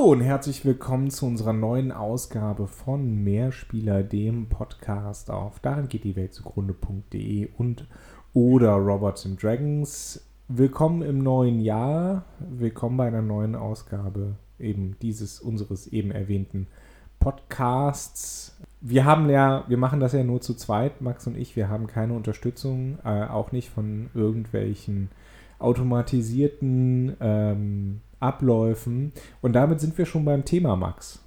Hallo und herzlich willkommen zu unserer neuen Ausgabe von Mehrspieler, dem Podcast auf darin geht die Welt zugrunde.de und oder Robots and Dragons. Willkommen im neuen Jahr, willkommen bei einer neuen Ausgabe eben dieses unseres eben erwähnten Podcasts. Wir haben ja, wir machen das ja nur zu zweit, Max und ich. Wir haben keine Unterstützung, äh, auch nicht von irgendwelchen automatisierten ähm, Abläufen. Und damit sind wir schon beim Thema, Max.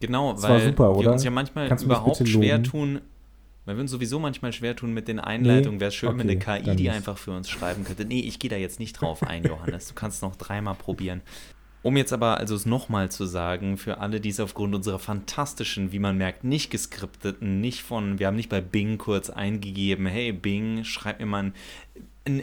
Genau, Das weil super, wir uns ja manchmal Kannst überhaupt schwer tun, weil wir uns sowieso manchmal schwer tun mit den Einleitungen. Wäre es schön, wenn Okay, eine KI die einfach für uns schreiben könnte. Nee, ich gehe da jetzt nicht drauf ein, Johannes. Du kannst noch dreimal probieren. Um jetzt aber also es nochmal zu sagen, für alle, die es aufgrund unserer fantastischen, wie man merkt, nicht geskripteten, nicht von, wir haben nicht bei Bing kurz eingegeben, hey Bing, schreib mir mal ein, ein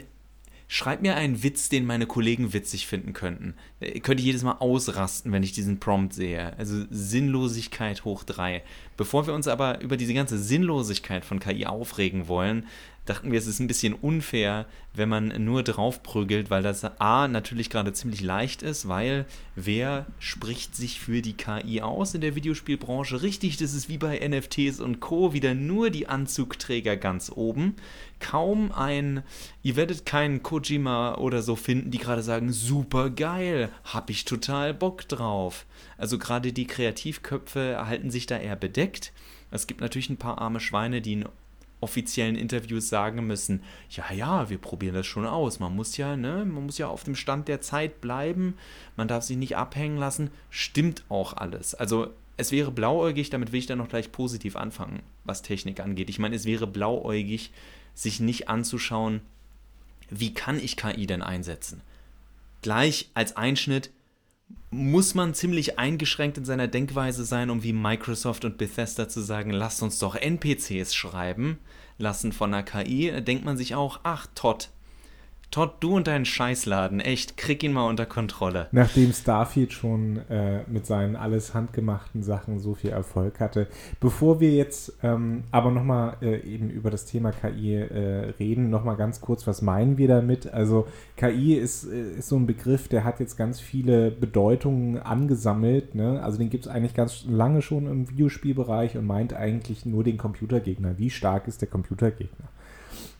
Schreib mir einen Witz, den meine Kollegen witzig finden könnten. Ich könnte jedes Mal ausrasten, wenn ich diesen Prompt sehe. Also Sinnlosigkeit hoch drei. Bevor wir uns aber über diese ganze Sinnlosigkeit von KI aufregen wollen, dachten wir, es ist ein bisschen unfair, wenn man nur draufprügelt, weil das A natürlich gerade ziemlich leicht ist, weil wer spricht sich für die KI aus in der Videospielbranche? Richtig, das ist wie bei NFTs und Co. wieder nur die Anzugträger ganz oben. Kaum ein, ihr werdet keinen Kojima oder so finden, die gerade sagen, super geil, hab ich total Bock drauf. Also gerade die Kreativköpfe halten sich da eher bedeckt. Es gibt natürlich ein paar arme Schweine, die in offiziellen Interviews sagen müssen, ja, ja, wir probieren das schon aus. Man muss ja, ne, man muss ja auf dem Stand der Zeit bleiben, man darf sich nicht abhängen lassen. Stimmt auch alles. Also es wäre blauäugig, damit will ich dann noch gleich positiv anfangen, was Technik angeht. Ich meine, es wäre blauäugig, sich nicht anzuschauen, wie kann ich KI denn einsetzen? Gleich als Einschnitt muss man ziemlich eingeschränkt in seiner Denkweise sein, um wie Microsoft und Bethesda zu sagen, lasst uns doch NPCs schreiben lassen von einer KI. Da denkt man sich auch, ach Todd, Todd, du und deinen Scheißladen, echt, krieg ihn mal unter Kontrolle. Nachdem Starfield schon äh, mit seinen alles handgemachten Sachen so viel Erfolg hatte. Bevor wir jetzt ähm, aber nochmal äh, eben über das Thema KI äh, reden, nochmal ganz kurz, was meinen wir damit? Also KI ist, äh, ist so ein Begriff, der hat jetzt ganz viele Bedeutungen angesammelt. Ne? Also den gibt es eigentlich ganz lange schon im Videospielbereich und meint eigentlich nur den Computergegner. Wie stark ist der Computergegner?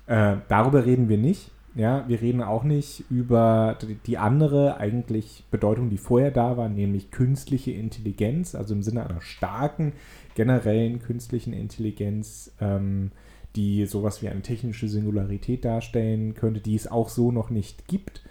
Äh, darüber reden wir nicht. Ja, wir reden auch nicht über die- andere eigentlich Bedeutung, die vorher da war, nämlich künstliche Intelligenz, also im Sinne einer starken generellen künstlichen Intelligenz, ähm, die sowas wie eine technische Singularität darstellen könnte, die es auch so noch nicht gibt.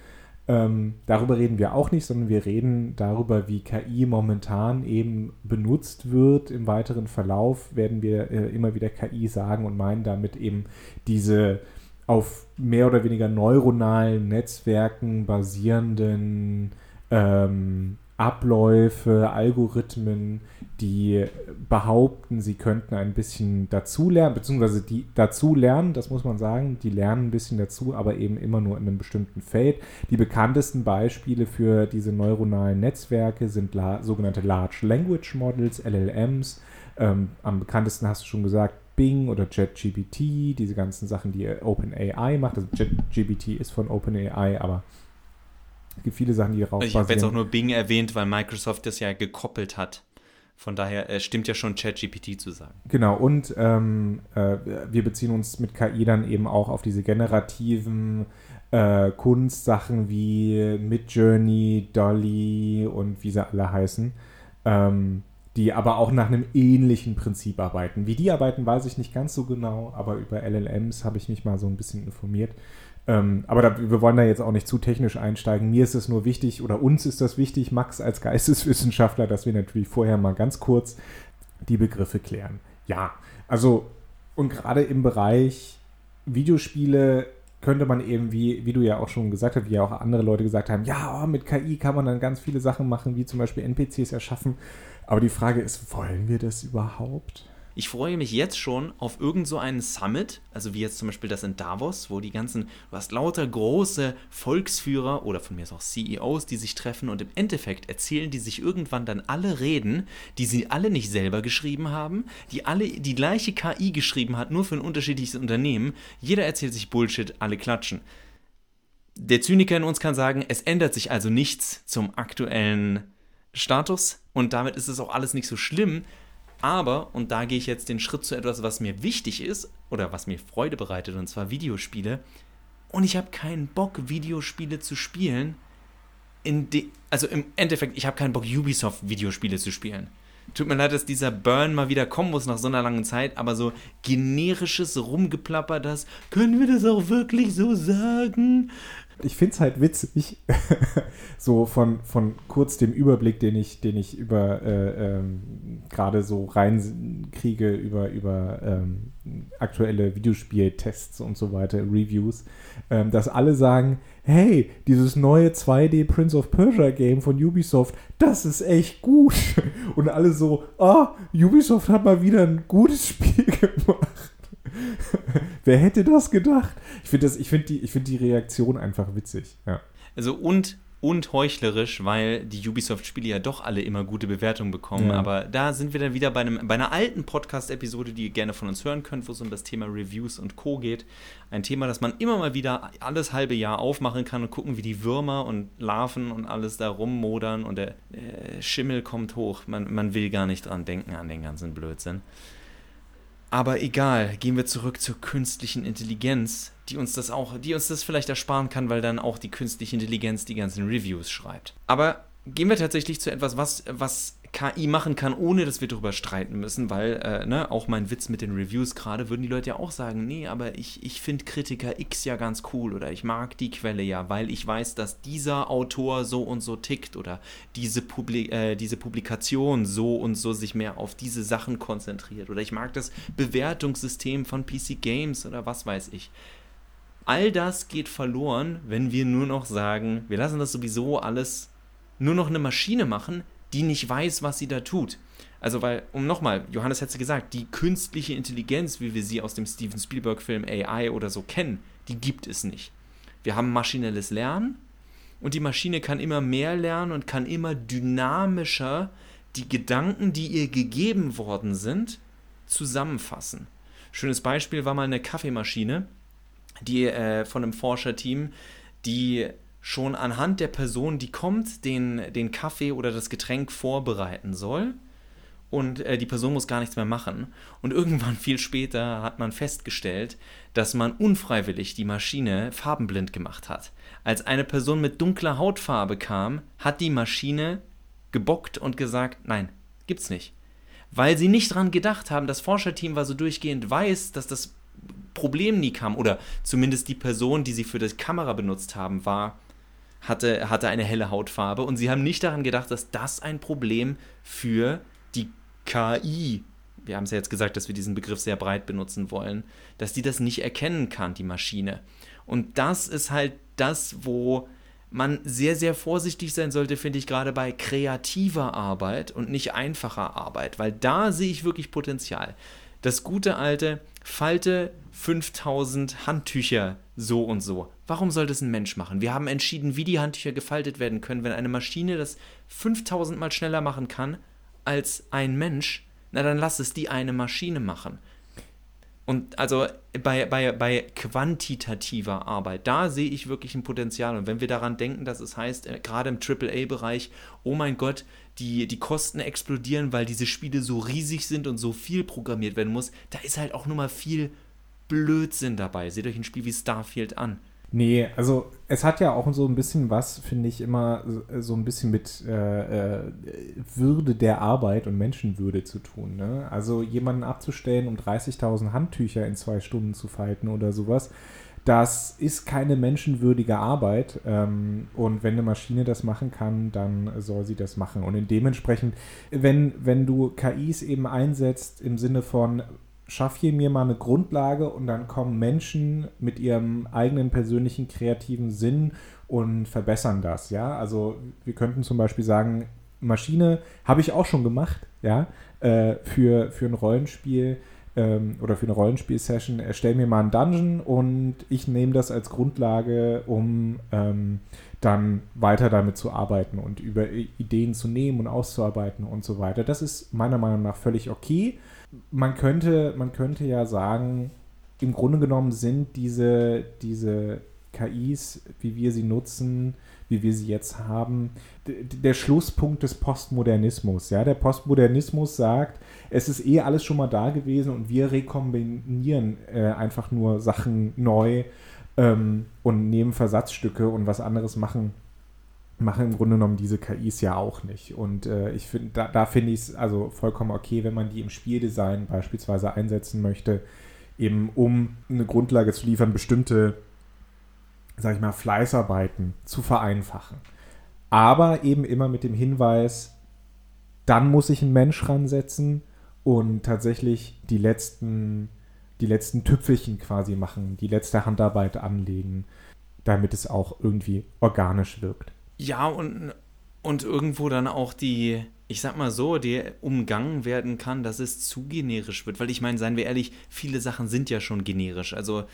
Ähm, darüber reden wir auch nicht, sondern wir reden darüber, wie KI momentan eben benutzt wird. Im weiteren Verlauf werden wir äh, immer wieder KI sagen und meinen damit eben diese auf mehr oder weniger neuronalen Netzwerken basierenden ähm, Abläufe, Algorithmen, die behaupten, sie könnten ein bisschen dazulernen, beziehungsweise die dazu lernen, das muss man sagen, die lernen ein bisschen dazu, aber eben immer nur in einem bestimmten Feld. Die bekanntesten Beispiele für diese neuronalen Netzwerke sind la sogenannte Large Language Models, LLMs. Ähm, am bekanntesten hast du schon gesagt, Bing oder JetGPT, diese ganzen Sachen, die OpenAI macht. Also JetGPT ist von OpenAI, aber es gibt viele Sachen, die darauf Ich habe jetzt auch nur Bing erwähnt, weil Microsoft das ja gekoppelt hat. Von daher äh, stimmt ja schon ChatGPT zu sagen. Genau, und ähm, äh, wir beziehen uns mit KI dann eben auch auf diese generativen äh, Kunstsachen wie Midjourney, Dolly und wie sie alle heißen, ähm, die aber auch nach einem ähnlichen Prinzip arbeiten. Wie die arbeiten, weiß ich nicht ganz so genau, aber über LLMs habe ich mich mal so ein bisschen informiert. Ähm, aber da, wir wollen da jetzt auch nicht zu technisch einsteigen. Mir ist es nur wichtig, oder uns ist das wichtig, Max als Geisteswissenschaftler, dass wir natürlich vorher mal ganz kurz die Begriffe klären. Ja, also und gerade im Bereich Videospiele könnte man eben, wie, wie du ja auch schon gesagt hast, wie ja auch andere Leute gesagt haben, ja, oh, mit KI kann man dann ganz viele Sachen machen, wie zum Beispiel NPCs erschaffen. Aber die Frage ist, wollen wir das überhaupt? Ich freue mich jetzt schon auf irgend so einen Summit, also wie jetzt zum Beispiel das in Davos, wo die ganzen, du hast lauter große Volksführer oder von mir aus auch CEOs, die sich treffen und im Endeffekt erzählen die sich irgendwann dann alle Reden, die sie alle nicht selber geschrieben haben, die alle die gleiche KI geschrieben hat, nur für ein unterschiedliches Unternehmen. Jeder erzählt sich Bullshit, alle klatschen. Der Zyniker in uns kann sagen, es ändert sich also nichts zum aktuellen Status und damit ist es auch alles nicht so schlimm. Aber, und da gehe ich jetzt den Schritt zu etwas, was mir wichtig ist oder was mir Freude bereitet, und zwar Videospiele. Und ich habe keinen Bock, Videospiele zu spielen. In also im Endeffekt, ich habe keinen Bock, Ubisoft-Videospiele zu spielen. Tut mir leid, dass dieser Burn mal wieder kommen muss nach so einer langen Zeit, aber so generisches Rumgeplapper, das können wir das auch wirklich so sagen? Ich finde es halt witzig, so von, von kurz dem Überblick, den ich, den ich über äh, ähm, gerade so reinkriege über, über ähm, aktuelle Videospieltests und so weiter, Reviews, ähm, dass alle sagen, hey, dieses neue 2D Prince of Persia Game von Ubisoft, das ist echt gut. Und alle so, ah, Ubisoft hat mal wieder ein gutes Spiel gemacht. Wer hätte das gedacht? Ich finde find die, find die Reaktion einfach witzig. Ja. Also und und heuchlerisch, weil die Ubisoft-Spiele ja doch alle immer gute Bewertungen bekommen. Ja. Aber da sind wir dann wieder bei, einem, bei einer alten Podcast-Episode, die ihr gerne von uns hören könnt, wo es um das Thema Reviews und Co. geht. Ein Thema, das man immer mal wieder alles halbe Jahr aufmachen kann und gucken, wie die Würmer und Larven und alles da rummodern und der äh, Schimmel kommt hoch. Man, man will gar nicht dran denken an den ganzen Blödsinn. Aber egal, gehen wir zurück zur künstlichen Intelligenz, die uns das auch, die uns das vielleicht ersparen kann, weil dann auch die künstliche Intelligenz die ganzen Reviews schreibt. Aber gehen wir tatsächlich zu etwas, was, was KI machen kann, ohne dass wir darüber streiten müssen, weil, äh, ne, auch mein Witz mit den Reviews gerade, würden die Leute ja auch sagen, nee, aber ich, ich finde Kritiker X ja ganz cool oder ich mag die Quelle ja, weil ich weiß, dass dieser Autor so und so tickt oder diese, Publi äh, diese Publikation so und so sich mehr auf diese Sachen konzentriert oder ich mag das Bewertungssystem von PC Games oder was weiß ich. All das geht verloren, wenn wir nur noch sagen, wir lassen das sowieso alles nur noch eine Maschine machen, die nicht weiß, was sie da tut. Also, weil, um nochmal, Johannes hat es gesagt, die künstliche Intelligenz, wie wir sie aus dem Steven Spielberg-Film AI oder so kennen, die gibt es nicht. Wir haben maschinelles Lernen und die Maschine kann immer mehr lernen und kann immer dynamischer die Gedanken, die ihr gegeben worden sind, zusammenfassen. Schönes Beispiel war mal eine Kaffeemaschine, die äh, von einem Forscherteam, die schon anhand der Person, die kommt, den, den Kaffee oder das Getränk vorbereiten soll. Und äh, die Person muss gar nichts mehr machen. Und irgendwann viel später hat man festgestellt, dass man unfreiwillig die Maschine farbenblind gemacht hat. Als eine Person mit dunkler Hautfarbe kam, hat die Maschine gebockt und gesagt, nein, gibt's nicht. Weil sie nicht dran gedacht haben, das Forscherteam war so durchgehend weiß, dass das Problem nie kam. Oder zumindest die Person, die sie für die Kamera benutzt haben, war hatte, hatte eine helle Hautfarbe und sie haben nicht daran gedacht, dass das ein Problem für die KI, wir haben es ja jetzt gesagt, dass wir diesen Begriff sehr breit benutzen wollen, dass die das nicht erkennen kann, die Maschine. Und das ist halt das, wo man sehr, sehr vorsichtig sein sollte, finde ich, gerade bei kreativer Arbeit und nicht einfacher Arbeit, weil da sehe ich wirklich Potenzial. Das gute alte, falte 5000 Handtücher so und so. Warum soll das ein Mensch machen? Wir haben entschieden, wie die Handtücher gefaltet werden können. Wenn eine Maschine das 5000 mal schneller machen kann als ein Mensch, na dann lass es die eine Maschine machen. Und also bei, bei, bei quantitativer Arbeit, da sehe ich wirklich ein Potenzial. Und wenn wir daran denken, dass es heißt, äh, gerade im AAA-Bereich, oh mein Gott, die, die Kosten explodieren, weil diese Spiele so riesig sind und so viel programmiert werden muss, da ist halt auch nur mal viel Blödsinn dabei. Seht euch ein Spiel wie Starfield an. Nee, also es hat ja auch so ein bisschen was, finde ich, immer so ein bisschen mit äh, äh, Würde der Arbeit und Menschenwürde zu tun. Ne? Also jemanden abzustellen, um 30.000 Handtücher in zwei Stunden zu falten oder sowas, das ist keine menschenwürdige Arbeit. Ähm, und wenn eine Maschine das machen kann, dann soll sie das machen. Und dementsprechend, wenn, wenn du KIs eben einsetzt im Sinne von, schaff hier mir mal eine Grundlage und dann kommen Menschen mit ihrem eigenen persönlichen kreativen Sinn und verbessern das, ja. Also wir könnten zum Beispiel sagen, Maschine habe ich auch schon gemacht, ja, äh, für, für ein Rollenspiel ähm, oder für eine Rollenspiel-Session. Erstell mir mal einen Dungeon und ich nehme das als Grundlage, um ähm, dann weiter damit zu arbeiten und über Ideen zu nehmen und auszuarbeiten und so weiter. Das ist meiner Meinung nach völlig okay man könnte, man könnte ja sagen, im Grunde genommen sind diese, diese KIs, wie wir sie nutzen, wie wir sie jetzt haben, der Schlusspunkt des Postmodernismus. Ja? Der Postmodernismus sagt, es ist eh alles schon mal da gewesen und wir rekombinieren äh, einfach nur Sachen neu ähm, und nehmen Versatzstücke und was anderes machen machen im Grunde genommen diese KIs ja auch nicht. Und äh, ich finde, da, da finde ich es also vollkommen okay, wenn man die im Spieldesign beispielsweise einsetzen möchte, eben um eine Grundlage zu liefern, bestimmte, sag ich mal, Fleißarbeiten zu vereinfachen. Aber eben immer mit dem Hinweis, dann muss ich einen Mensch ransetzen und tatsächlich die letzten, die letzten Tüpfelchen quasi machen, die letzte Handarbeit anlegen, damit es auch irgendwie organisch wirkt. Ja, und, und irgendwo dann auch die, ich sag mal so, die umgangen werden kann, dass es zu generisch wird. Weil ich meine, seien wir ehrlich, viele Sachen sind ja schon generisch. Also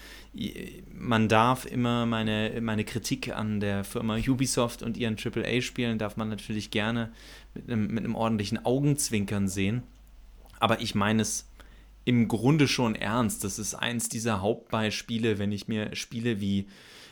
man darf immer meine, meine Kritik an der Firma Ubisoft und ihren AAA-Spielen darf man natürlich gerne mit einem, mit einem ordentlichen Augenzwinkern sehen. Aber ich meine es im Grunde schon ernst. Das ist eins dieser Hauptbeispiele, wenn ich mir Spiele wie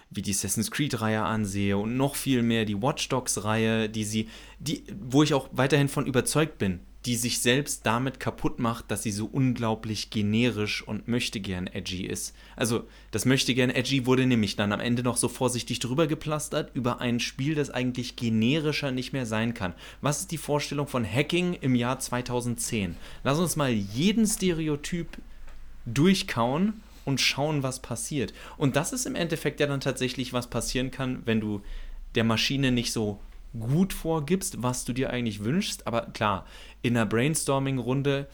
wie die Assassin's Creed-Reihe ansehe und noch viel mehr die Watch Dogs-Reihe, die sie, die, wo ich auch weiterhin von überzeugt bin, die sich selbst damit kaputt macht, dass sie so unglaublich generisch und möchte gern edgy ist. Also, das möchte gern edgy wurde nämlich dann am Ende noch so vorsichtig drüber geplastert über ein Spiel, das eigentlich generischer nicht mehr sein kann. Was ist die Vorstellung von Hacking im Jahr 2010? Lass uns mal jeden Stereotyp durchkauen und schauen, was passiert. Und das ist im Endeffekt ja dann tatsächlich, was passieren kann, wenn du der Maschine nicht so gut vorgibst, was du dir eigentlich wünschst. Aber klar, in einer Brainstorming-Runde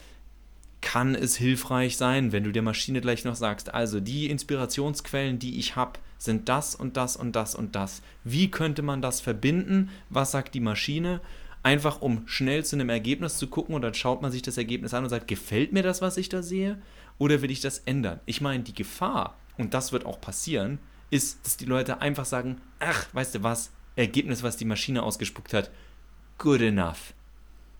kann es hilfreich sein, wenn du der Maschine gleich noch sagst, also die Inspirationsquellen, die ich habe, sind das und das und das und das. Wie könnte man das verbinden? Was sagt die Maschine? Einfach um schnell zu einem Ergebnis zu gucken und dann schaut man sich das Ergebnis an und sagt, gefällt mir das, was ich da sehe? Oder will ich das ändern? Ich meine, die Gefahr, und das wird auch passieren, ist, dass die Leute einfach sagen, ach, weißt du was, Ergebnis, was die Maschine ausgespuckt hat, good enough.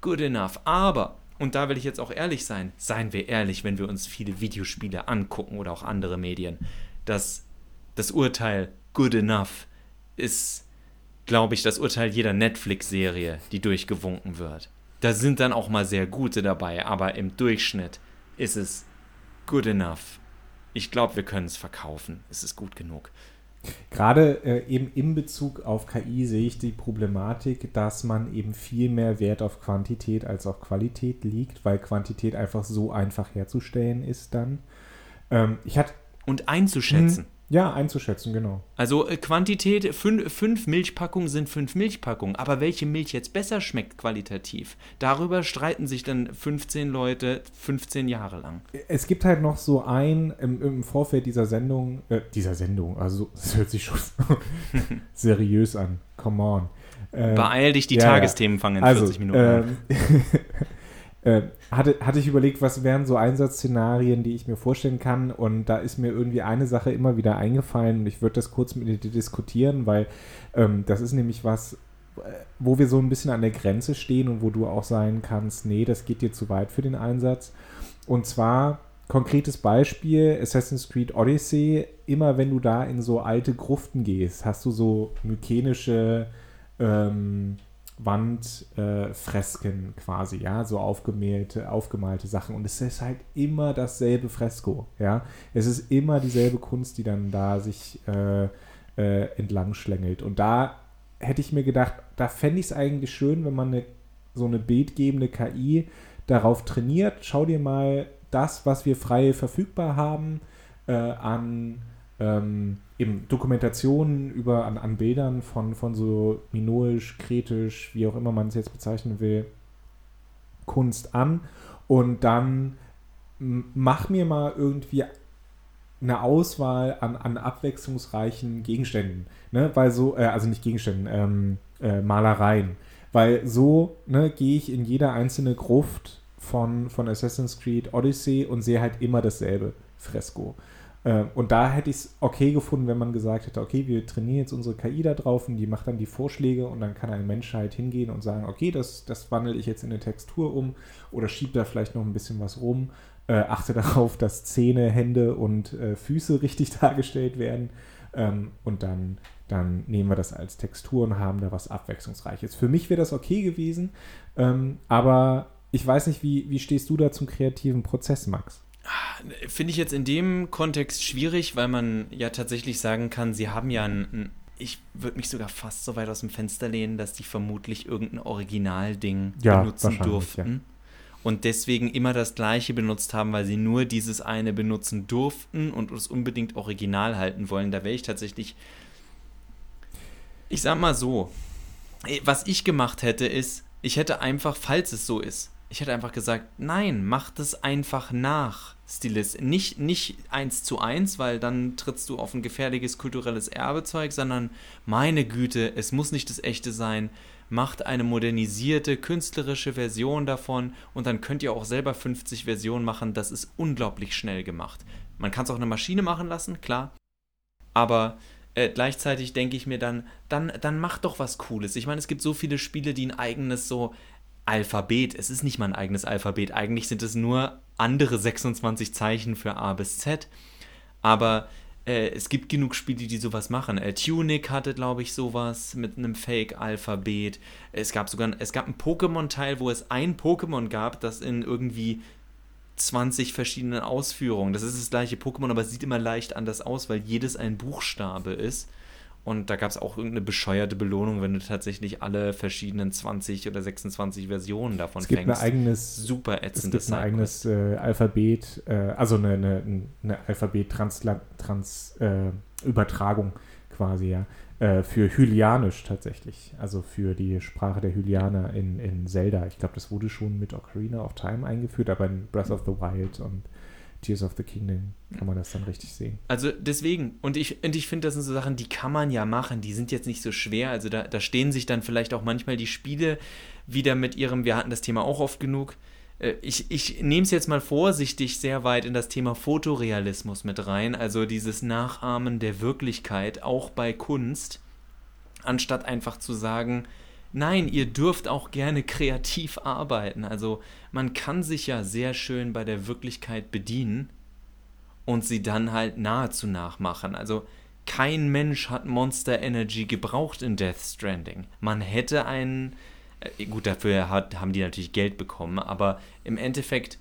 Good enough. Aber, und da will ich jetzt auch ehrlich sein, seien wir ehrlich, wenn wir uns viele Videospiele angucken oder auch andere Medien, dass das Urteil good enough ist, glaube ich, das Urteil jeder Netflix-Serie, die durchgewunken wird. Da sind dann auch mal sehr gute dabei, aber im Durchschnitt ist es good enough. Ich glaube, wir können es verkaufen. Es ist gut genug. Gerade äh, eben in Bezug auf KI sehe ich die Problematik, dass man eben viel mehr Wert auf Quantität als auf Qualität liegt, weil Quantität einfach so einfach herzustellen ist dann. Ähm, ich hatte und einzuschätzen. Ja, einzuschätzen, genau. Also äh, Quantität, fün fünf Milchpackungen sind fünf Milchpackungen, aber welche Milch jetzt besser schmeckt qualitativ, darüber streiten sich dann 15 Leute 15 Jahre lang. Es gibt halt noch so ein, im, im Vorfeld dieser Sendung, äh, dieser Sendung, also es hört sich schon seriös an, come on. Ähm, Beeil dich, die ja, Tagesthemen fangen in also, 40 Minuten an. Ähm, Äh, hatte, hatte ich überlegt, was wären so Einsatzszenarien, die ich mir vorstellen kann. Und da ist mir irgendwie eine Sache immer wieder eingefallen und ich würde das kurz mit dir diskutieren, weil ähm, das ist nämlich was, äh, wo wir so ein bisschen an der Grenze stehen und wo du auch sein kannst, nee, das geht dir zu weit für den Einsatz. Und zwar konkretes Beispiel, Assassin's Creed Odyssey, immer wenn du da in so alte Gruften gehst, hast du so mykenische ähm, Wandfresken äh, quasi, ja, so aufgemahlte, aufgemalte Sachen. Und es ist halt immer dasselbe Fresko, ja. Es ist immer dieselbe Kunst, die dann da sich äh, äh, entlang schlängelt. Und da hätte ich mir gedacht, da fände ich es eigentlich schön, wenn man eine, so eine bildgebende KI darauf trainiert. Schau dir mal das, was wir frei verfügbar haben, äh, an ähm, eben Dokumentationen über an, an Bildern von, von so minoisch, kretisch, wie auch immer man es jetzt bezeichnen will, Kunst an und dann mach mir mal irgendwie eine Auswahl an, an abwechslungsreichen Gegenständen, ne? Weil so, äh, also nicht Gegenständen, ähm, äh, Malereien. Weil so ne, gehe ich in jede einzelne Gruft von, von Assassin's Creed Odyssey und sehe halt immer dasselbe Fresko. Äh, und da hätte ich es okay gefunden, wenn man gesagt hätte, okay, wir trainieren jetzt unsere KI da drauf und die macht dann die Vorschläge und dann kann eine Menschheit hingehen und sagen, okay, das, das wandle ich jetzt in eine Textur um oder schiebe da vielleicht noch ein bisschen was rum. Äh, achte darauf, dass Zähne, Hände und äh, Füße richtig dargestellt werden. ähm, und dann, dann nehmen wir das als Textur und haben da was Abwechslungsreiches. Für mich wäre das okay gewesen, ähm, aber ich weiß nicht, wie, wie stehst du da zum kreativen Prozess, Max? Finde ich jetzt in dem Kontext schwierig, weil man ja tatsächlich sagen kann, sie haben ja ein, ich würde mich sogar fast so weit aus dem Fenster lehnen, dass die vermutlich irgendein Originalding ja, benutzen durften. Ja. Und deswegen immer das gleiche benutzt haben, weil sie nur dieses eine benutzen durften und es unbedingt original halten wollen. Da wäre ich tatsächlich. Ich sag mal so. Was ich gemacht hätte, ist, ich hätte einfach, falls es so ist, ich hätte einfach gesagt, nein, macht es einfach nach, Stilist. Nicht, nicht eins zu eins, weil dann trittst du auf ein gefährliches kulturelles Erbezeug, sondern meine Güte, es muss nicht das echte sein. Macht eine modernisierte, künstlerische Version davon und dann könnt ihr auch selber 50 Versionen machen. Das ist unglaublich schnell gemacht. Man kann es auch eine Maschine machen lassen, klar. Aber äh, gleichzeitig denke ich mir dann, dann, dann macht doch was Cooles. Ich meine, es gibt so viele Spiele, die ein eigenes so Alphabet. Es ist nicht mal ein eigenes Alphabet. Eigentlich sind es nur andere 26 Zeichen für A bis Z. Aber äh, es gibt genug Spiele, die sowas machen. Äh, Tunic hatte, glaube ich, sowas mit einem Fake-Alphabet. Es gab sogar es gab einen Pokémon-Teil, wo es ein Pokémon gab, das in irgendwie 20 verschiedenen Ausführungen. Das ist das gleiche Pokémon, aber sieht immer leicht anders aus, weil jedes ein Buchstabe ist. Und da gab es auch irgendeine bescheuerte Belohnung, wenn du tatsächlich alle verschiedenen 20 oder 26 Versionen davon es gibt fängst. Ein eigenes, Super ätzendes Es gibt ein eigenes äh, Alphabet, äh, also eine, eine, eine Alphabet-Trans-Übertragung äh, quasi, ja, äh, für Hylianisch tatsächlich. Also für die Sprache der Hylianer in, in Zelda. Ich glaube, das wurde schon mit Ocarina of Time eingeführt, aber in Breath of the Wild und Tears of the Kingdom kann man das dann richtig sehen. Also deswegen, und ich, und ich finde, das sind so Sachen, die kann man ja machen, die sind jetzt nicht so schwer. Also da, da stehen sich dann vielleicht auch manchmal die Spiele wieder mit ihrem, wir hatten das Thema auch oft genug. Äh, ich, ich nehme es jetzt mal vorsichtig sehr weit in das Thema Fotorealismus mit rein, also dieses Nachahmen der Wirklichkeit, auch bei Kunst, anstatt einfach zu sagen, Nein, ihr dürft auch gerne kreativ arbeiten. Also man kann sich ja sehr schön bei der Wirklichkeit bedienen und sie dann halt nahezu nachmachen. Also kein Mensch hat Monster Energy gebraucht in Death Stranding. Man hätte einen, äh, gut, dafür hat, haben die natürlich Geld bekommen, aber im Endeffekt,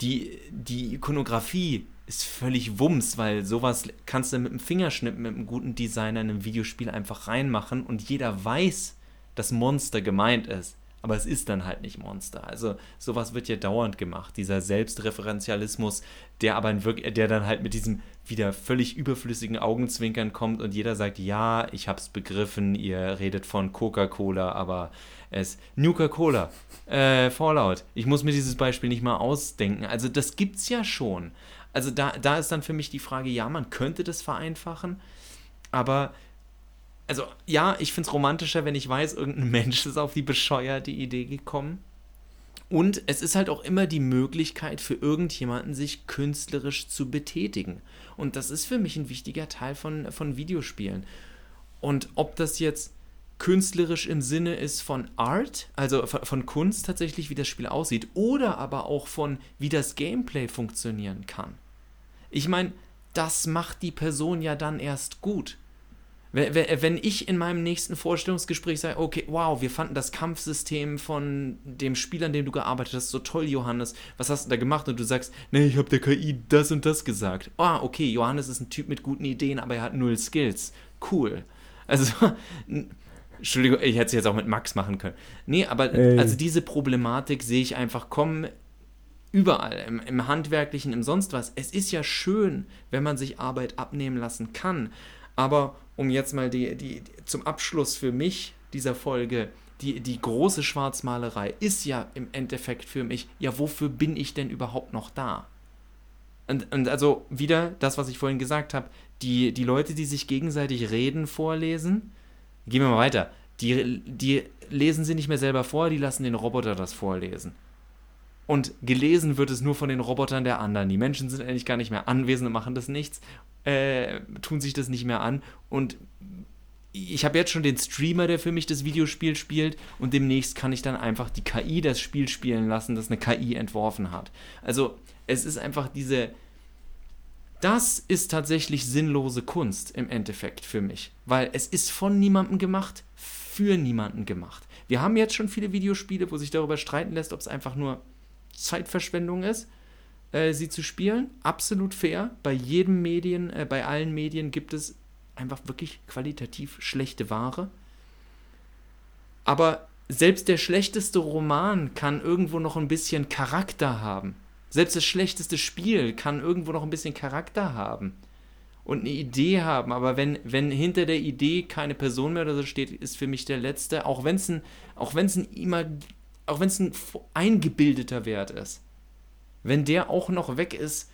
die, die Ikonografie ist völlig Wumms, weil sowas kannst du mit dem Fingerschnipp, mit einem guten Designer in einem Videospiel einfach reinmachen und jeder weiß, das Monster gemeint ist. Aber es ist dann halt nicht Monster. Also sowas wird ja dauernd gemacht. Dieser Selbstreferenzialismus, der aber in der dann halt mit diesem wieder völlig überflüssigen Augenzwinkern kommt und jeder sagt, ja, ich hab's begriffen, ihr redet von Coca-Cola, aber es Nuka-Cola, äh, Fallout. Ich muss mir dieses Beispiel nicht mal ausdenken. Also das gibt's ja schon. Also da, da ist dann für mich die Frage, ja, man könnte das vereinfachen, aber also ja, ich finde es romantischer, wenn ich weiß, irgendein Mensch ist auf die bescheuerte Idee gekommen. Und es ist halt auch immer die Möglichkeit für irgendjemanden, sich künstlerisch zu betätigen. Und das ist für mich ein wichtiger Teil von, von Videospielen. Und ob das jetzt künstlerisch im Sinne ist von Art, also von, von Kunst tatsächlich, wie das Spiel aussieht, oder aber auch von, wie das Gameplay funktionieren kann. Ich meine, das macht die Person ja dann erst gut. Wenn ich in meinem nächsten Vorstellungsgespräch sage, okay, wow, wir fanden das Kampfsystem von dem Spiel, an dem du gearbeitet hast, so toll, Johannes, was hast du da gemacht? Und du sagst, nee, ich habe der KI das und das gesagt. Ah, okay, Johannes ist ein Typ mit guten Ideen, aber er hat null Skills. Cool. Also, Entschuldigung, ich hätte es jetzt auch mit Max machen können. Nee, aber Ey. also diese Problematik sehe ich einfach kommen überall, im, im Handwerklichen, im sonst was. Es ist ja schön, wenn man sich Arbeit abnehmen lassen kann. Aber um jetzt mal die, die, zum Abschluss für mich dieser Folge, die, die große Schwarzmalerei ist ja im Endeffekt für mich, ja, wofür bin ich denn überhaupt noch da? Und, und also wieder das, was ich vorhin gesagt habe, die, die Leute, die sich gegenseitig Reden vorlesen, gehen wir mal weiter, die, die lesen sie nicht mehr selber vor, die lassen den Roboter das vorlesen. Und gelesen wird es nur von den Robotern der anderen. Die Menschen sind eigentlich gar nicht mehr anwesend und machen das nichts äh, tun sich das nicht mehr an. Und ich habe jetzt schon den Streamer, der für mich das Videospiel spielt, und demnächst kann ich dann einfach die KI das Spiel spielen lassen, das eine KI entworfen hat. Also es ist einfach diese das ist tatsächlich sinnlose Kunst im Endeffekt für mich, weil es ist von niemandem gemacht, für niemanden gemacht. Wir haben jetzt schon viele Videospiele, wo sich darüber streiten lässt, ob es einfach nur Zeitverschwendung ist, äh, sie zu spielen. Absolut fair. Bei jedem Medien, äh, bei allen Medien gibt es einfach wirklich qualitativ schlechte Ware. Aber selbst der schlechteste Roman kann irgendwo noch ein bisschen Charakter haben. Selbst das schlechteste Spiel kann irgendwo noch ein bisschen Charakter haben und eine Idee haben. Aber wenn, wenn hinter der Idee keine Person mehr oder so steht, ist für mich der letzte, auch wenn es ein, auch ein immer, auch wenn es ein eingebildeter Wert ist, wenn der auch noch weg ist,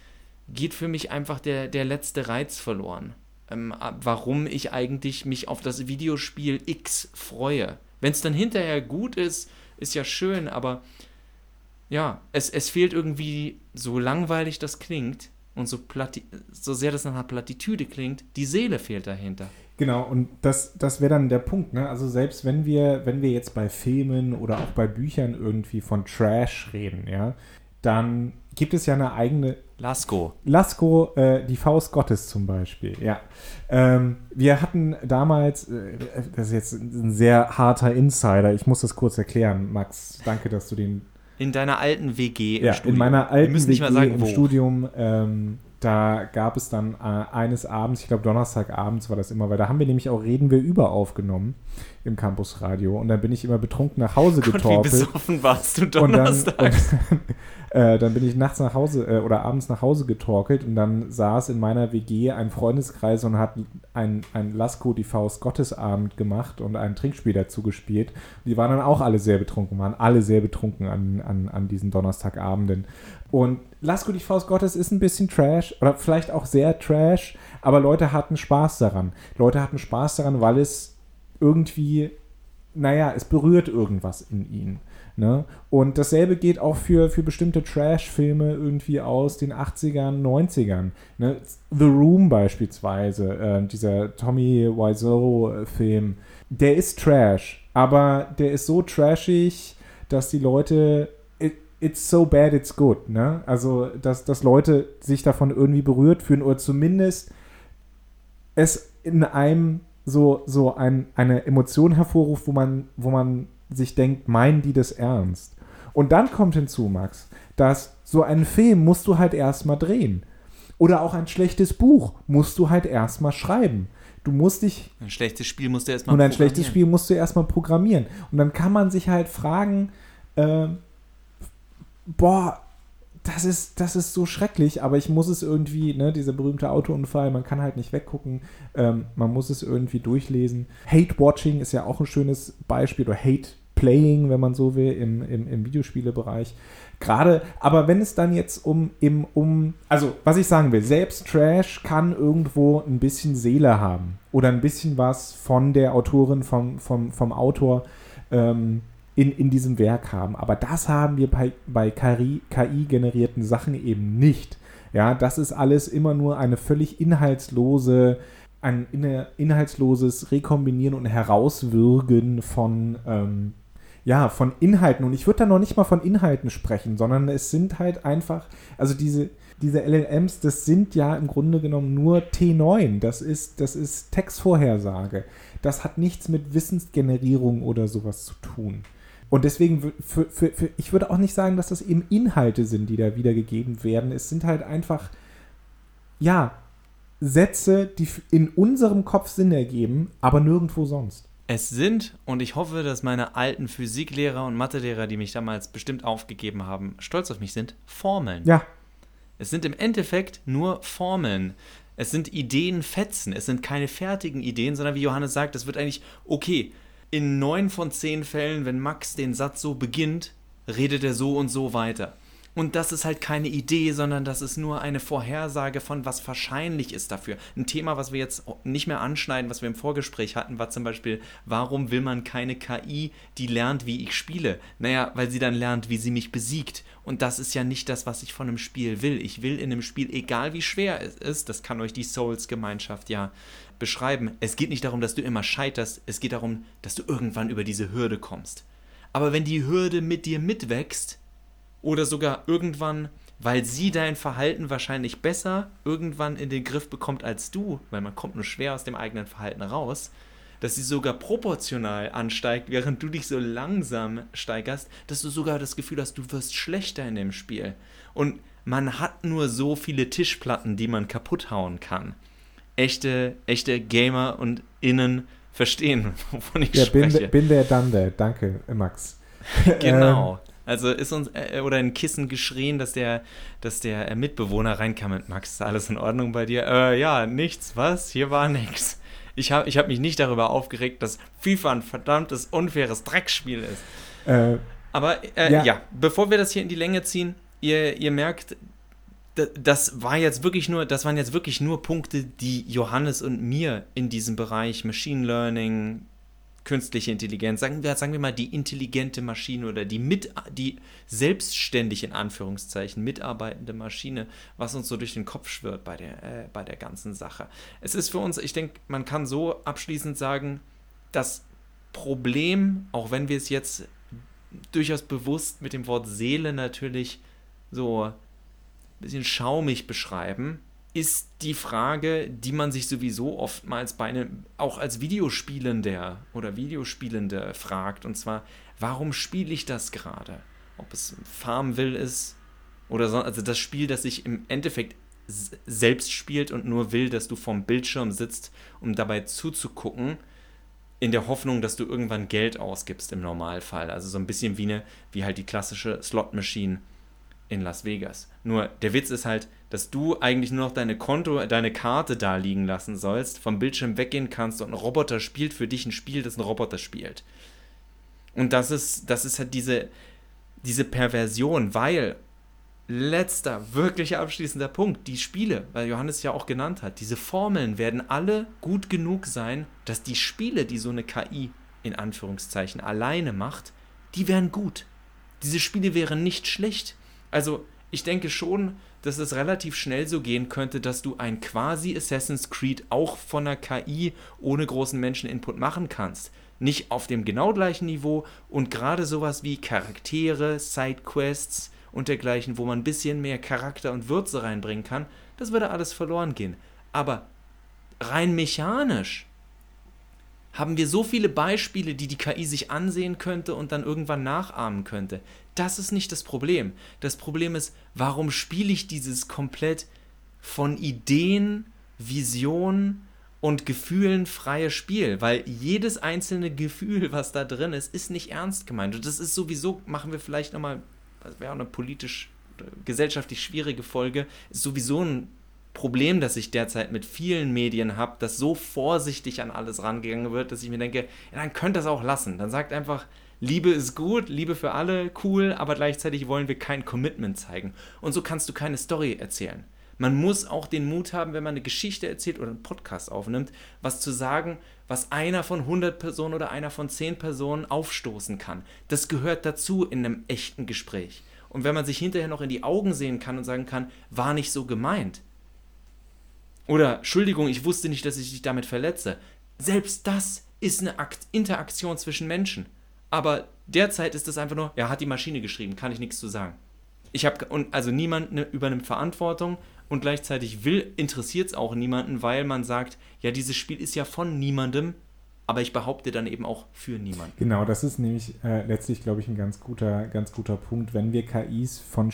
geht für mich einfach der, der letzte Reiz verloren. Ähm, warum ich eigentlich mich auf das Videospiel X freue. Wenn es dann hinterher gut ist, ist ja schön, aber ja, es, es fehlt irgendwie, so langweilig das klingt und so, so sehr das nach einer Plattitüde klingt, die Seele fehlt dahinter. Genau, und das, das wäre dann der Punkt, ne? Also selbst wenn wir, wenn wir jetzt bei Filmen oder auch bei Büchern irgendwie von Trash reden, ja, dann gibt es ja eine eigene. Lasko. Lasko, äh, die Faust Gottes zum Beispiel, ja. Ähm, wir hatten damals, äh, das ist jetzt ein sehr harter Insider, ich muss das kurz erklären, Max. Danke, dass du den in deiner alten WG im ja, Studium. in meiner alten WG sagen, im wo. Studium. Ähm, da gab es dann äh, eines Abends, ich glaube Donnerstagabends war das immer, weil da haben wir nämlich auch Reden wir über aufgenommen im Campusradio und dann bin ich immer betrunken nach Hause getorpelt. Gott, wie besoffen warst du donnerstags? Und dann, und, äh, dann bin ich nachts nach Hause äh, oder abends nach Hause getorkelt und dann saß in meiner WG ein Freundeskreis und hat ein, ein Lasko die Faust Gottesabend gemacht und ein Trinkspiel dazu gespielt. Die waren dann auch alle sehr betrunken, waren alle sehr betrunken an, an, an diesen Donnerstagabenden. Und Lasko die Faust Gottes ist ein bisschen Trash oder vielleicht auch sehr Trash, aber Leute hatten Spaß daran. Leute hatten Spaß daran, weil es irgendwie, naja, es berührt irgendwas in ihnen. Ne? Und dasselbe geht auch für, für bestimmte Trash-Filme irgendwie aus den 80ern, 90ern. Ne? The Room beispielsweise, äh, dieser Tommy Wiseau-Film, der ist Trash, aber der ist so trashig, dass die Leute it's so bad it's good, ne? Also, dass, dass Leute sich davon irgendwie berührt fühlen oder zumindest es in einem so, so ein, eine Emotion hervorruft, wo man, wo man sich denkt, meinen die das ernst? Und dann kommt hinzu, Max, dass so einen Film musst du halt erstmal drehen. Oder auch ein schlechtes Buch musst du halt erstmal schreiben. Du musst dich. Ein schlechtes Spiel musst du erstmal Und ein schlechtes Spiel musst du erstmal programmieren. Und dann kann man sich halt fragen, äh, boah, das ist, das ist so schrecklich, aber ich muss es irgendwie, ne, dieser berühmte Autounfall, man kann halt nicht weggucken, ähm, man muss es irgendwie durchlesen. Hate-Watching ist ja auch ein schönes Beispiel, oder Hate-Playing, wenn man so will, im, im, im Videospielebereich. Gerade, aber wenn es dann jetzt um, im, um, also was ich sagen will, selbst Trash kann irgendwo ein bisschen Seele haben oder ein bisschen was von der Autorin, vom, vom, vom Autor. Ähm, in, in diesem Werk haben. Aber das haben wir bei, bei KI-generierten Sachen eben nicht. Ja, das ist alles immer nur eine völlig inhaltslose, ein inhaltsloses Rekombinieren und Herauswürgen von, ähm, ja, von Inhalten. Und ich würde da noch nicht mal von Inhalten sprechen, sondern es sind halt einfach, also diese, diese LLMs, das sind ja im Grunde genommen nur T9. Das ist, das ist Textvorhersage. Das hat nichts mit Wissensgenerierung oder sowas zu tun. Und deswegen, für, für, für, ich würde auch nicht sagen, dass das eben Inhalte sind, die da wiedergegeben werden. Es sind halt einfach, ja, Sätze, die in unserem Kopf Sinn ergeben, aber nirgendwo sonst. Es sind, und ich hoffe, dass meine alten Physiklehrer und Mathelehrer, die mich damals bestimmt aufgegeben haben, stolz auf mich sind, Formeln. Ja. Es sind im Endeffekt nur Formeln. Es sind Ideenfetzen. Es sind keine fertigen Ideen, sondern wie Johannes sagt, es wird eigentlich, okay, in neun von zehn Fällen, wenn Max den Satz so beginnt, redet er so und so weiter. Und das ist halt keine Idee, sondern das ist nur eine Vorhersage von, was wahrscheinlich ist dafür. Ein Thema, was wir jetzt nicht mehr anschneiden, was wir im Vorgespräch hatten, war zum Beispiel, warum will man keine KI, die lernt, wie ich spiele? Naja, weil sie dann lernt, wie sie mich besiegt. Und das ist ja nicht das, was ich von einem Spiel will. Ich will in einem Spiel, egal wie schwer es ist, das kann euch die Souls-Gemeinschaft ja beschreiben, es geht nicht darum, dass du immer scheiterst, es geht darum, dass du irgendwann über diese Hürde kommst. Aber wenn die Hürde mit dir mitwächst oder sogar irgendwann weil sie dein Verhalten wahrscheinlich besser irgendwann in den Griff bekommt als du, weil man kommt nur schwer aus dem eigenen Verhalten raus, dass sie sogar proportional ansteigt, während du dich so langsam steigerst, dass du sogar das Gefühl hast, du wirst schlechter in dem Spiel. Und man hat nur so viele Tischplatten, die man kaputt hauen kann. Echte, echte Gamer und Innen verstehen, wovon ich ja, spreche. Bin, bin der dann der. Danke, Max. genau. Ähm, also ist uns äh, oder ein Kissen geschrien, dass der, dass der äh, Mitbewohner reinkam mit Max, ist alles in Ordnung bei dir? Äh, ja, nichts, was? Hier war nichts. Ich habe ich hab mich nicht darüber aufgeregt, dass FIFA ein verdammtes, unfaires Dreckspiel ist. Äh, Aber äh, ja. ja. bevor wir das hier in die Länge ziehen, ihr, ihr merkt, das war jetzt wirklich nur, das waren jetzt wirklich nur Punkte, die Johannes und mir in diesem Bereich Machine Learning, künstliche Intelligenz, sagen wir, sagen wir mal die intelligente Maschine oder die mit, die selbstständig in Anführungszeichen mitarbeitende Maschine, was uns so durch den Kopf schwirrt bei der, äh, bei der ganzen Sache. Es ist für uns, ich denke, man kann so abschließend sagen, das Problem, auch wenn wir es jetzt durchaus bewusst mit dem Wort Seele natürlich so bisschen schaumig beschreiben, ist die Frage, die man sich sowieso oftmals bei einem, auch als Videospielender oder Videospielende fragt. Und zwar, warum spiele ich das gerade? Ob es Farmville ist oder so, also das Spiel, das sich im Endeffekt selbst spielt und nur will, dass du vorm Bildschirm sitzt, um dabei zuzugucken, in der Hoffnung, dass du irgendwann Geld ausgibst im Normalfall. Also so ein bisschen wie eine, wie halt die klassische Slot-Machine in Las Vegas. Nur der Witz ist halt, dass du eigentlich nur noch deine Konto, deine Karte da liegen lassen sollst, vom Bildschirm weggehen kannst und ein Roboter spielt für dich ein Spiel, das ein Roboter spielt. Und das ist, das ist halt diese, diese Perversion, weil letzter, wirklich abschließender Punkt, die Spiele, weil Johannes ja auch genannt hat, diese Formeln werden alle gut genug sein, dass die Spiele, die so eine KI in Anführungszeichen alleine macht, die wären gut. Diese Spiele wären nicht schlecht. Also ich denke schon, dass es relativ schnell so gehen könnte, dass du ein quasi Assassin's Creed auch von einer KI ohne großen Menscheninput machen kannst. Nicht auf dem genau gleichen Niveau und gerade sowas wie Charaktere, Sidequests und dergleichen, wo man ein bisschen mehr Charakter und Würze reinbringen kann, das würde alles verloren gehen. Aber rein mechanisch haben wir so viele Beispiele, die die KI sich ansehen könnte und dann irgendwann nachahmen könnte. Das ist nicht das Problem. Das Problem ist, warum spiele ich dieses komplett von Ideen, Visionen und Gefühlen freie Spiel? Weil jedes einzelne Gefühl, was da drin ist, ist nicht ernst gemeint. Und das ist sowieso, machen wir vielleicht nochmal, das wäre auch eine politisch, gesellschaftlich schwierige Folge, ist sowieso ein Problem, das ich derzeit mit vielen Medien habe, dass so vorsichtig an alles rangegangen wird, dass ich mir denke, ja, dann könnt das auch lassen. Dann sagt einfach, Liebe ist gut, Liebe für alle, cool, aber gleichzeitig wollen wir kein Commitment zeigen. Und so kannst du keine Story erzählen. Man muss auch den Mut haben, wenn man eine Geschichte erzählt oder einen Podcast aufnimmt, was zu sagen, was einer von 100 Personen oder einer von 10 Personen aufstoßen kann. Das gehört dazu in einem echten Gespräch. Und wenn man sich hinterher noch in die Augen sehen kann und sagen kann, war nicht so gemeint, oder, Entschuldigung, ich wusste nicht, dass ich dich damit verletze. Selbst das ist eine Akt Interaktion zwischen Menschen. Aber derzeit ist es einfach nur, er hat die Maschine geschrieben, kann ich nichts zu sagen. Ich habe, also niemand ne, übernimmt Verantwortung und gleichzeitig will, interessiert es auch niemanden, weil man sagt, ja, dieses Spiel ist ja von niemandem, aber ich behaupte dann eben auch für niemanden. Genau, das ist nämlich äh, letztlich, glaube ich, ein ganz guter, ganz guter Punkt. Wenn wir KIs von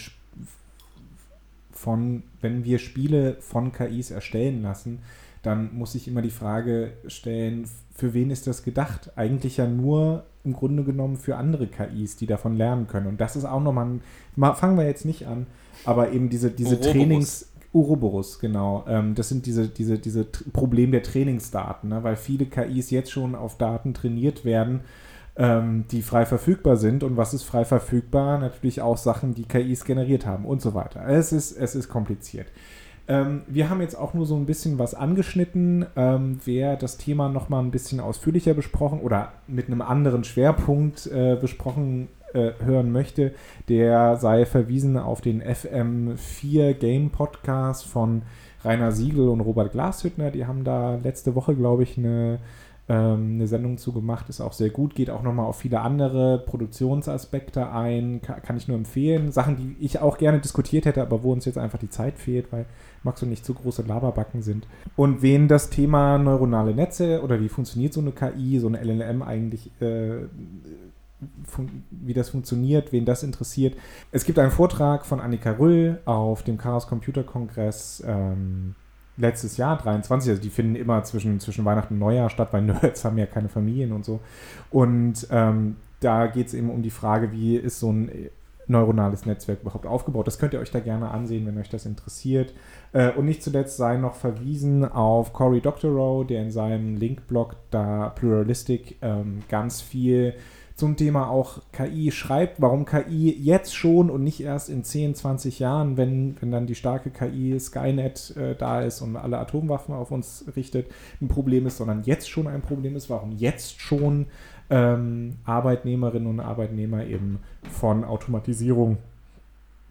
von, wenn wir Spiele von KIs erstellen lassen, dann muss ich immer die Frage stellen, für wen ist das gedacht? Eigentlich ja nur im Grunde genommen für andere KIs, die davon lernen können. Und das ist auch nochmal, ein, fangen wir jetzt nicht an, aber eben diese, diese Trainings, Uroboros, genau. Ähm, das sind diese, diese, diese Problem der Trainingsdaten, ne? weil viele KIs jetzt schon auf Daten trainiert werden, ähm, die frei verfügbar sind. Und was ist frei verfügbar? Natürlich auch Sachen, die KIs generiert haben und so weiter. Es ist, es ist kompliziert. Ähm, wir haben jetzt auch nur so ein bisschen was angeschnitten. Ähm, wer das Thema nochmal ein bisschen ausführlicher besprochen oder mit einem anderen Schwerpunkt äh, besprochen äh, hören möchte, der sei verwiesen auf den FM4 Game Podcast von Rainer Siegel und Robert Glashüttner. Die haben da letzte Woche, glaube ich, eine ähm, eine Sendung zu gemacht, ist auch sehr gut, geht auch nochmal auf viele andere Produktionsaspekte ein, kann, ich nur empfehlen. Sachen, die ich auch gerne diskutiert hätte, aber wo uns jetzt einfach die Zeit fehlt, weil Max und nicht zu große Laberbacken sind. Und wen das Thema neuronale Netze oder wie funktioniert so eine KI, so eine LLM eigentlich äh, wie das funktioniert, wen das interessiert. Es gibt einen Vortrag von Annika Rüll auf dem Chaos Computer Kongress ähm, letztes Jahr, 23, also die finden immer zwischen, zwischen Weihnachten und Neujahr statt, weil Nerds haben ja keine Familien und so. Und ähm, da geht es eben um die Frage, wie ist so ein neuronales Netzwerk überhaupt aufgebaut. Das könnt ihr euch da gerne ansehen, wenn euch das interessiert. Äh, und nicht zuletzt sei noch verwiesen auf Cory Doctorow, der in seinem Link-Blog da Pluralistic ähm, ganz viel zum Thema auch KI schreibt, warum KI jetzt schon und nicht erst in 10, 20 Jahren, wenn, wenn dann die starke KI Skynet äh, da ist und alle Atomwaffen auf uns richtet, ein Problem ist, sondern jetzt schon ein Problem ist, warum jetzt schon ähm, Arbeitnehmerinnen und Arbeitnehmer eben von Automatisierung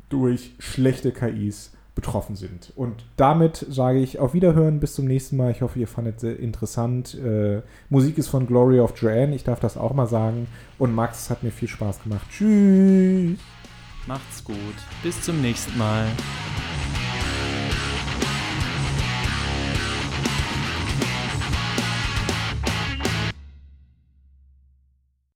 durch schlechte KIs betroffen sind. Und damit sage ich auf Wiederhören, bis zum nächsten Mal. Ich hoffe, ihr fandet es interessant. Äh, Musik ist von Glory of Joanne, ich darf das auch mal sagen. Und Max hat mir viel Spaß gemacht. Tschüss. Macht's gut. Bis zum nächsten Mal.